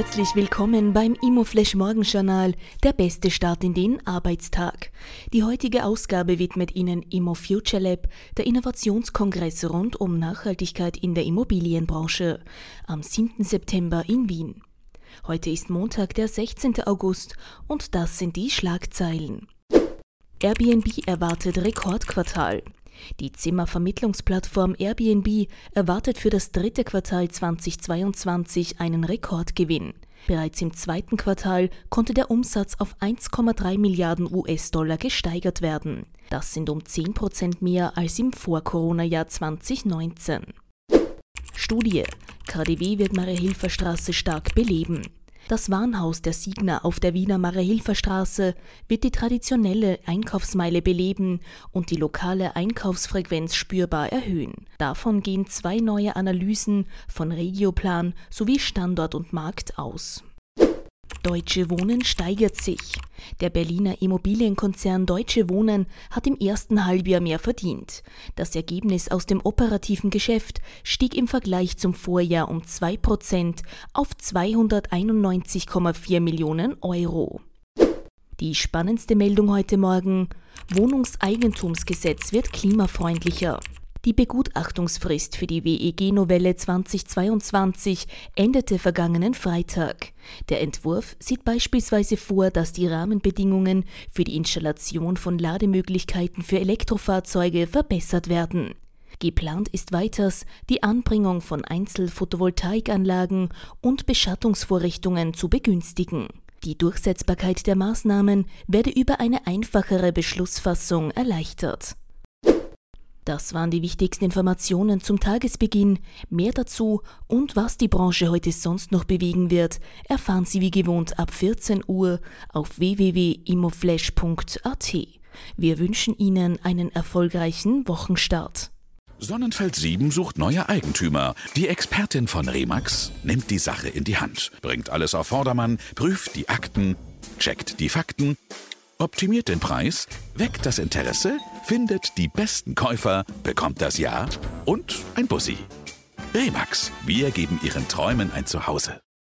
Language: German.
herzlich willkommen beim Immoflash Morgenjournal, der beste Start in den Arbeitstag. Die heutige Ausgabe widmet Ihnen Immo Future Lab, der Innovationskongress rund um Nachhaltigkeit in der Immobilienbranche, am 7. September in Wien. Heute ist Montag, der 16. August und das sind die Schlagzeilen. Airbnb erwartet Rekordquartal. Die Zimmervermittlungsplattform Airbnb erwartet für das dritte Quartal 2022 einen Rekordgewinn. Bereits im zweiten Quartal konnte der Umsatz auf 1,3 Milliarden US-Dollar gesteigert werden. Das sind um 10 Prozent mehr als im Vor-Corona-Jahr 2019. Studie: KDW wird Marie-Hilfer-Straße stark beleben. Das Warenhaus der Signa auf der Wiener Marie-Hilfer-Straße wird die traditionelle Einkaufsmeile beleben und die lokale Einkaufsfrequenz spürbar erhöhen. Davon gehen zwei neue Analysen von Regioplan sowie Standort und Markt aus. Deutsche Wohnen steigert sich. Der Berliner Immobilienkonzern Deutsche Wohnen hat im ersten Halbjahr mehr verdient. Das Ergebnis aus dem operativen Geschäft stieg im Vergleich zum Vorjahr um 2% auf 291,4 Millionen Euro. Die spannendste Meldung heute Morgen. Wohnungseigentumsgesetz wird klimafreundlicher. Die Begutachtungsfrist für die WEG-Novelle 2022 endete vergangenen Freitag. Der Entwurf sieht beispielsweise vor, dass die Rahmenbedingungen für die Installation von Lademöglichkeiten für Elektrofahrzeuge verbessert werden. Geplant ist weiters, die Anbringung von Einzelphotovoltaikanlagen und Beschattungsvorrichtungen zu begünstigen. Die Durchsetzbarkeit der Maßnahmen werde über eine einfachere Beschlussfassung erleichtert. Das waren die wichtigsten Informationen zum Tagesbeginn. Mehr dazu und was die Branche heute sonst noch bewegen wird, erfahren Sie wie gewohnt ab 14 Uhr auf www.immoflash.at. Wir wünschen Ihnen einen erfolgreichen Wochenstart. Sonnenfeld 7 sucht neue Eigentümer. Die Expertin von Remax nimmt die Sache in die Hand, bringt alles auf Vordermann, prüft die Akten, checkt die Fakten optimiert den Preis, weckt das Interesse, findet die besten Käufer, bekommt das Ja und ein Bussi. Remax, wir geben Ihren Träumen ein Zuhause.